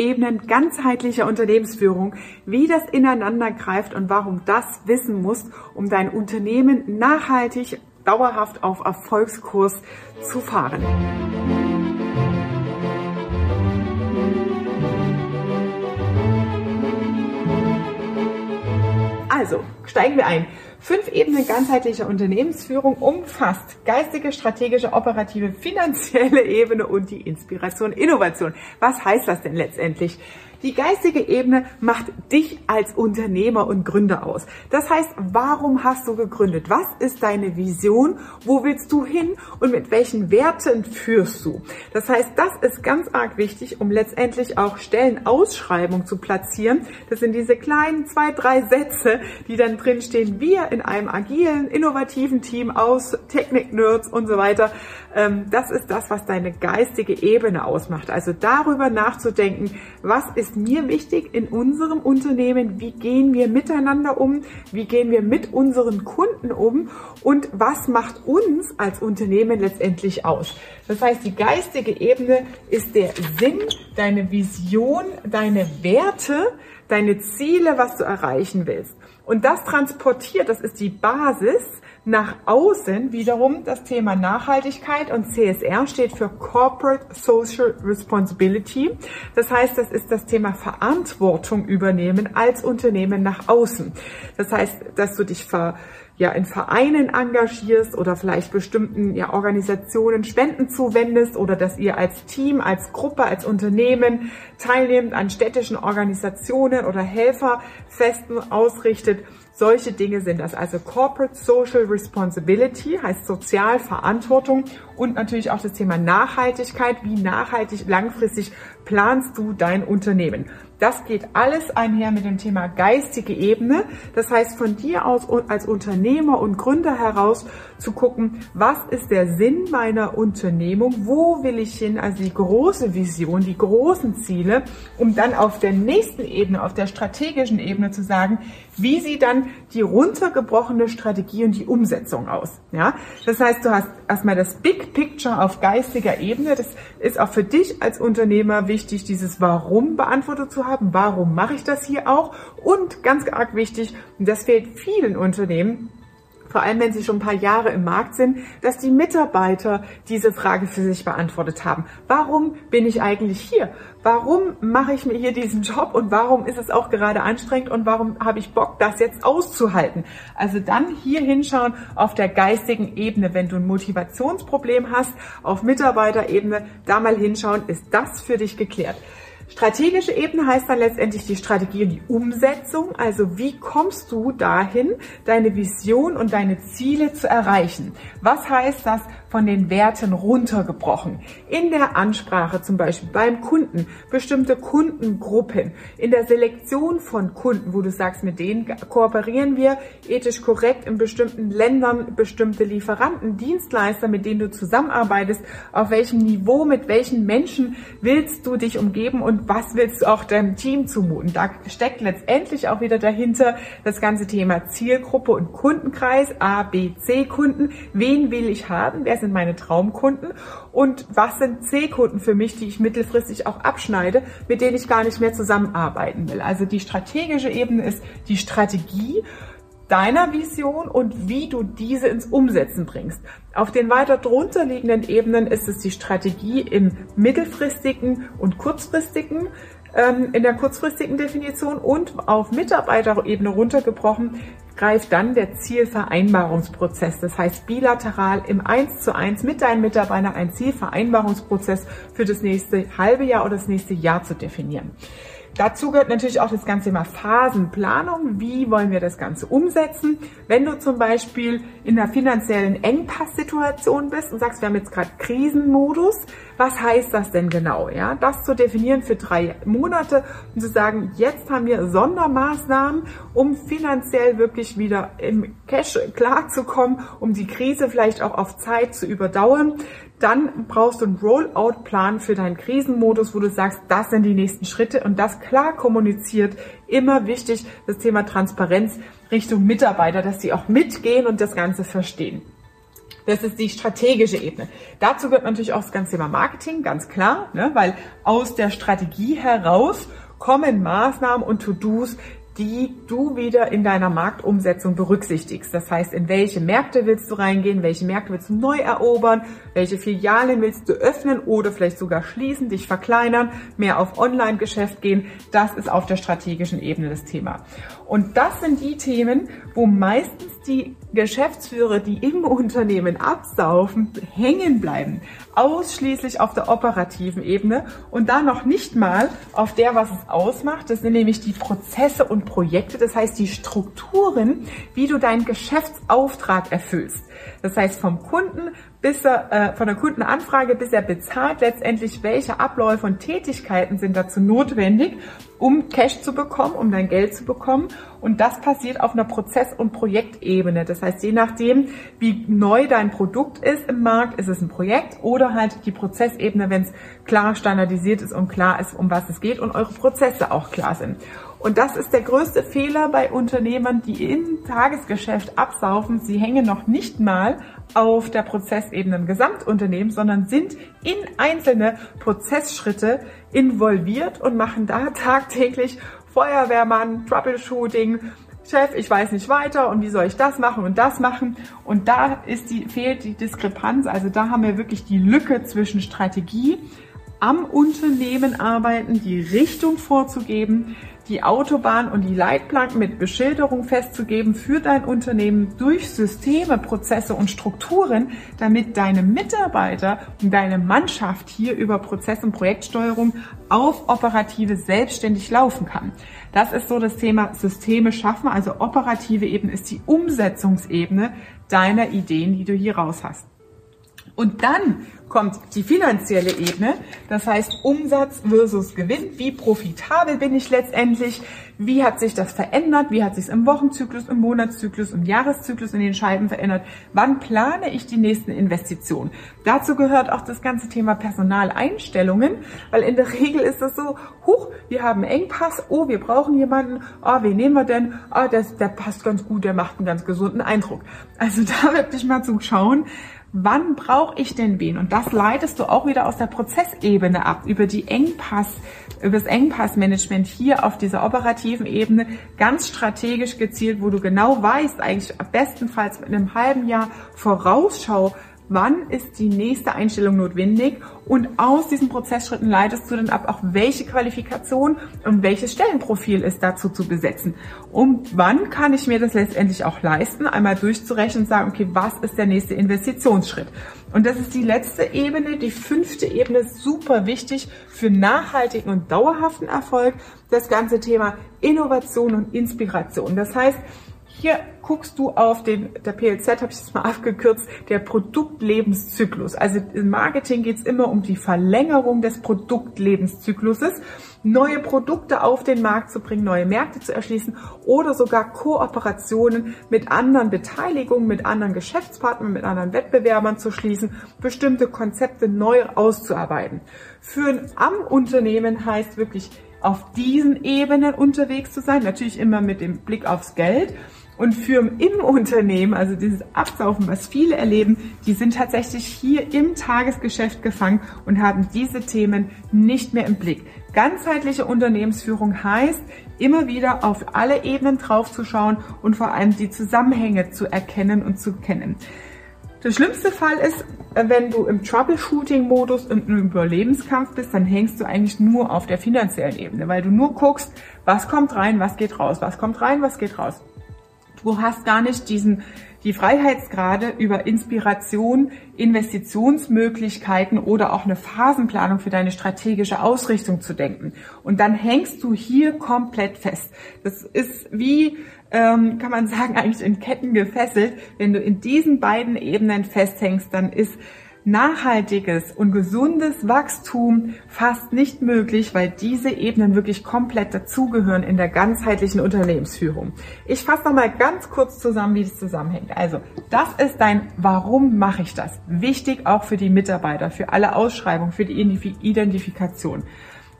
Ebenen ganzheitlicher Unternehmensführung, wie das ineinander greift und warum das wissen musst, um dein Unternehmen nachhaltig, dauerhaft auf Erfolgskurs zu fahren. Also, steigen wir ein. Fünf Ebenen ganzheitlicher Unternehmensführung umfasst geistige, strategische, operative, finanzielle Ebene und die Inspiration, Innovation. Was heißt das denn letztendlich? Die geistige Ebene macht dich als Unternehmer und Gründer aus. Das heißt, warum hast du gegründet? Was ist deine Vision? Wo willst du hin? Und mit welchen Werten führst du? Das heißt, das ist ganz arg wichtig, um letztendlich auch Stellenausschreibung zu platzieren. Das sind diese kleinen zwei, drei Sätze, die dann drinstehen. Wir in einem agilen, innovativen Team aus Technik-Nerds und so weiter. Ähm, das ist das, was deine geistige Ebene ausmacht. Also darüber nachzudenken, was ist ist mir wichtig in unserem Unternehmen, wie gehen wir miteinander um, wie gehen wir mit unseren Kunden um und was macht uns als Unternehmen letztendlich aus. Das heißt, die geistige Ebene ist der Sinn, deine Vision, deine Werte, deine Ziele, was du erreichen willst. Und das transportiert, das ist die Basis nach außen wiederum das Thema Nachhaltigkeit und CSR steht für Corporate Social Responsibility. Das heißt, das ist das Thema Verantwortung übernehmen als Unternehmen nach außen. Das heißt, dass du dich ver ja in Vereinen engagierst oder vielleicht bestimmten ja, Organisationen Spenden zuwendest oder dass ihr als Team, als Gruppe, als Unternehmen teilnehmt an städtischen Organisationen oder Helferfesten ausrichtet solche Dinge sind das. Also Corporate Social Responsibility heißt Sozialverantwortung und natürlich auch das Thema Nachhaltigkeit. Wie nachhaltig langfristig planst du dein Unternehmen? Das geht alles einher mit dem Thema geistige Ebene. Das heißt, von dir aus als Unternehmer und Gründer heraus zu gucken, was ist der Sinn meiner Unternehmung? Wo will ich hin? Also die große Vision, die großen Ziele, um dann auf der nächsten Ebene, auf der strategischen Ebene zu sagen, wie sieht dann die runtergebrochene Strategie und die Umsetzung aus? Ja, das heißt, du hast erstmal das Big Picture auf geistiger Ebene. Das ist auch für dich als Unternehmer wichtig, dieses Warum beantwortet zu haben warum mache ich das hier auch? Und ganz arg wichtig, und das fehlt vielen Unternehmen, vor allem wenn sie schon ein paar Jahre im Markt sind, dass die Mitarbeiter diese Frage für sich beantwortet haben. Warum bin ich eigentlich hier? Warum mache ich mir hier diesen Job und warum ist es auch gerade anstrengend und warum habe ich Bock, das jetzt auszuhalten? Also dann hier hinschauen auf der geistigen Ebene, wenn du ein Motivationsproblem hast, auf Mitarbeiterebene, da mal hinschauen, ist das für dich geklärt. Strategische Ebene heißt dann letztendlich die Strategie und die Umsetzung. Also wie kommst du dahin, deine Vision und deine Ziele zu erreichen? Was heißt das von den Werten runtergebrochen? In der Ansprache zum Beispiel beim Kunden, bestimmte Kundengruppen, in der Selektion von Kunden, wo du sagst, mit denen kooperieren wir ethisch korrekt in bestimmten Ländern, bestimmte Lieferanten, Dienstleister, mit denen du zusammenarbeitest, auf welchem Niveau, mit welchen Menschen willst du dich umgeben und was willst du auch deinem Team zumuten? Da steckt letztendlich auch wieder dahinter das ganze Thema Zielgruppe und Kundenkreis, A, B, C Kunden. Wen will ich haben? Wer sind meine Traumkunden? Und was sind C-Kunden für mich, die ich mittelfristig auch abschneide, mit denen ich gar nicht mehr zusammenarbeiten will? Also die strategische Ebene ist die Strategie deiner Vision und wie du diese ins Umsetzen bringst. Auf den weiter drunter liegenden Ebenen ist es die Strategie im mittelfristigen und kurzfristigen, in der kurzfristigen Definition und auf Mitarbeiterebene runtergebrochen greift dann der Zielvereinbarungsprozess. Das heißt bilateral im Eins zu eins mit deinen Mitarbeitern ein Zielvereinbarungsprozess für das nächste halbe Jahr oder das nächste Jahr zu definieren. Dazu gehört natürlich auch das ganze Thema Phasenplanung. Wie wollen wir das Ganze umsetzen? Wenn du zum Beispiel in einer finanziellen Engpasssituation bist und sagst, wir haben jetzt gerade Krisenmodus, was heißt das denn genau? Ja, das zu definieren für drei Monate und zu sagen, jetzt haben wir Sondermaßnahmen, um finanziell wirklich wieder im Cash klarzukommen, um die Krise vielleicht auch auf Zeit zu überdauern. Dann brauchst du einen Rollout-Plan für deinen Krisenmodus, wo du sagst, das sind die nächsten Schritte und das klar kommuniziert. Immer wichtig, das Thema Transparenz Richtung Mitarbeiter, dass die auch mitgehen und das Ganze verstehen. Das ist die strategische Ebene. Dazu gehört natürlich auch das ganze Thema Marketing, ganz klar, ne? weil aus der Strategie heraus kommen Maßnahmen und To-Dos, die du wieder in deiner Marktumsetzung berücksichtigst. Das heißt, in welche Märkte willst du reingehen, welche Märkte willst du neu erobern, welche Filialen willst du öffnen oder vielleicht sogar schließen, dich verkleinern, mehr auf Online-Geschäft gehen. Das ist auf der strategischen Ebene das Thema. Und das sind die Themen, wo meistens die Geschäftsführer, die im Unternehmen absaufen, hängen bleiben. Ausschließlich auf der operativen Ebene und da noch nicht mal auf der, was es ausmacht. Das sind nämlich die Prozesse und Projekte, das heißt die Strukturen, wie du deinen Geschäftsauftrag erfüllst. Das heißt vom Kunden bis er, äh, von der Kundenanfrage bis er bezahlt letztendlich, welche Abläufe und Tätigkeiten sind dazu notwendig, um Cash zu bekommen, um dein Geld zu bekommen. Und das passiert auf einer Prozess- und Projektebene. Das heißt, je nachdem, wie neu dein Produkt ist im Markt, ist es ein Projekt oder halt die Prozessebene, wenn es klar standardisiert ist und klar ist, um was es geht und eure Prozesse auch klar sind. Und das ist der größte Fehler bei Unternehmern, die im Tagesgeschäft absaufen. Sie hängen noch nicht mal auf der Prozessebene im Gesamtunternehmen, sondern sind in einzelne Prozessschritte involviert und machen da tagtäglich Feuerwehrmann, Troubleshooting, Chef, ich weiß nicht weiter und wie soll ich das machen und das machen? Und da ist die, fehlt die Diskrepanz. Also da haben wir wirklich die Lücke zwischen Strategie, am Unternehmen arbeiten, die Richtung vorzugeben, die Autobahn und die Leitplanken mit Beschilderung festzugeben für dein Unternehmen durch Systeme, Prozesse und Strukturen, damit deine Mitarbeiter und deine Mannschaft hier über Prozess- und Projektsteuerung auf operative selbstständig laufen kann. Das ist so das Thema Systeme schaffen. Also operative Ebene ist die Umsetzungsebene deiner Ideen, die du hier raus hast. Und dann kommt die finanzielle Ebene, das heißt Umsatz versus Gewinn. Wie profitabel bin ich letztendlich? Wie hat sich das verändert? Wie hat sich es im Wochenzyklus, im Monatszyklus, im Jahreszyklus in den Scheiben verändert? Wann plane ich die nächsten Investitionen? Dazu gehört auch das ganze Thema Personaleinstellungen, weil in der Regel ist es so, huch, wir haben Engpass, oh, wir brauchen jemanden, oh, wen nehmen wir denn? Oh, der, der passt ganz gut, der macht einen ganz gesunden Eindruck. Also da wirklich mal zu schauen, wann brauche ich denn wen? Und das leitest du auch wieder aus der Prozessebene ab, über die Engpass, über das Engpassmanagement hier auf dieser operativen Ebene, ganz strategisch gezielt, wo du genau weißt, eigentlich bestenfalls mit einem halben Jahr Vorausschau, wann ist die nächste Einstellung notwendig und aus diesen Prozessschritten leitest du dann ab, auch welche Qualifikation und welches Stellenprofil ist dazu zu besetzen. Und wann kann ich mir das letztendlich auch leisten, einmal durchzurechnen und sagen, okay, was ist der nächste Investitionsschritt? Und das ist die letzte Ebene, die fünfte Ebene, super wichtig für nachhaltigen und dauerhaften Erfolg, das ganze Thema Innovation und Inspiration. Das heißt, hier guckst du auf den, der PLZ habe ich das mal abgekürzt, der Produktlebenszyklus. Also im Marketing geht es immer um die Verlängerung des Produktlebenszykluses, neue Produkte auf den Markt zu bringen, neue Märkte zu erschließen oder sogar Kooperationen mit anderen Beteiligungen, mit anderen Geschäftspartnern, mit anderen Wettbewerbern zu schließen, bestimmte Konzepte neu auszuarbeiten. Führen am Unternehmen heißt wirklich auf diesen Ebenen unterwegs zu sein, natürlich immer mit dem Blick aufs Geld und Firmen im Unternehmen, also dieses Absaufen, was viele erleben, die sind tatsächlich hier im Tagesgeschäft gefangen und haben diese Themen nicht mehr im Blick. Ganzheitliche Unternehmensführung heißt, immer wieder auf alle Ebenen draufzuschauen und vor allem die Zusammenhänge zu erkennen und zu kennen. Der schlimmste Fall ist, wenn du im Troubleshooting-Modus und im Überlebenskampf bist, dann hängst du eigentlich nur auf der finanziellen Ebene, weil du nur guckst, was kommt rein, was geht raus, was kommt rein, was geht raus. Du hast gar nicht diesen, die Freiheitsgrade über Inspiration, Investitionsmöglichkeiten oder auch eine Phasenplanung für deine strategische Ausrichtung zu denken. Und dann hängst du hier komplett fest. Das ist wie, ähm, kann man sagen, eigentlich in Ketten gefesselt. Wenn du in diesen beiden Ebenen festhängst, dann ist nachhaltiges und gesundes Wachstum fast nicht möglich, weil diese Ebenen wirklich komplett dazugehören in der ganzheitlichen Unternehmensführung. Ich fasse nochmal ganz kurz zusammen, wie das zusammenhängt. Also, das ist dein Warum mache ich das? Wichtig auch für die Mitarbeiter, für alle Ausschreibungen, für die Identifikation.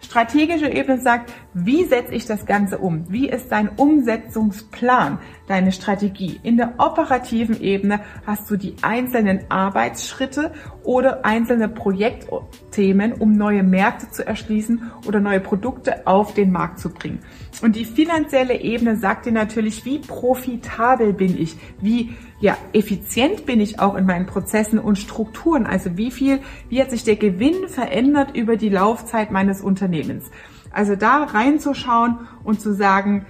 Strategische Ebene sagt, Wie setze ich das Ganze um? Wie ist dein Umsetzungsplan, deine Strategie? In der operativen Ebene hast du die einzelnen Arbeitsschritte oder einzelne Projektthemen, um neue Märkte zu erschließen oder neue Produkte auf den Markt zu bringen. Und die finanzielle Ebene sagt dir natürlich, wie profitabel bin ich, wie ja, effizient bin ich auch in meinen Prozessen und Strukturen. Also wie viel, wie hat sich der Gewinn verändert über die Laufzeit meines Unternehmens? Also da reinzuschauen und zu sagen,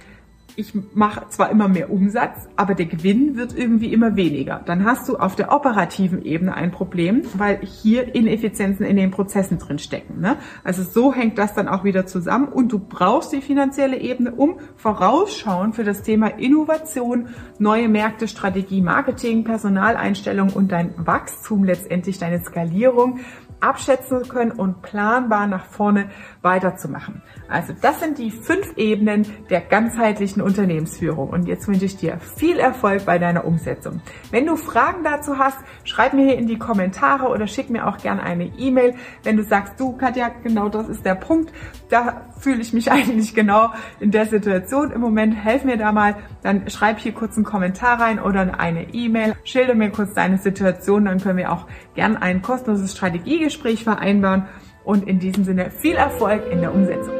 ich mache zwar immer mehr Umsatz, aber der Gewinn wird irgendwie immer weniger. Dann hast du auf der operativen Ebene ein Problem, weil hier Ineffizienzen in den Prozessen drin stecken. Ne? Also so hängt das dann auch wieder zusammen und du brauchst die finanzielle Ebene, um vorausschauen für das Thema Innovation, neue Märkte, Strategie, Marketing, Personaleinstellung und dein Wachstum letztendlich, deine Skalierung abschätzen können und planbar nach vorne weiterzumachen. Also das sind die fünf Ebenen der ganzheitlichen Unternehmensführung. Und jetzt wünsche ich dir viel Erfolg bei deiner Umsetzung. Wenn du Fragen dazu hast, schreib mir hier in die Kommentare oder schick mir auch gerne eine E-Mail. Wenn du sagst, du Katja, genau das ist der Punkt, da fühle ich mich eigentlich genau in der Situation im Moment, helf mir da mal, dann schreib hier kurz einen Kommentar rein oder eine E-Mail, schilder mir kurz deine Situation, dann können wir auch gerne ein kostenloses Strategiegespräch vereinbaren und in diesem Sinne viel Erfolg in der Umsetzung.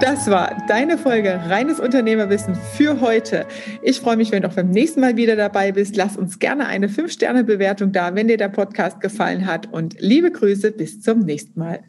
Das war deine Folge Reines Unternehmerwissen für heute. Ich freue mich, wenn du auch beim nächsten Mal wieder dabei bist. Lass uns gerne eine 5-Sterne-Bewertung da, wenn dir der Podcast gefallen hat. Und liebe Grüße, bis zum nächsten Mal.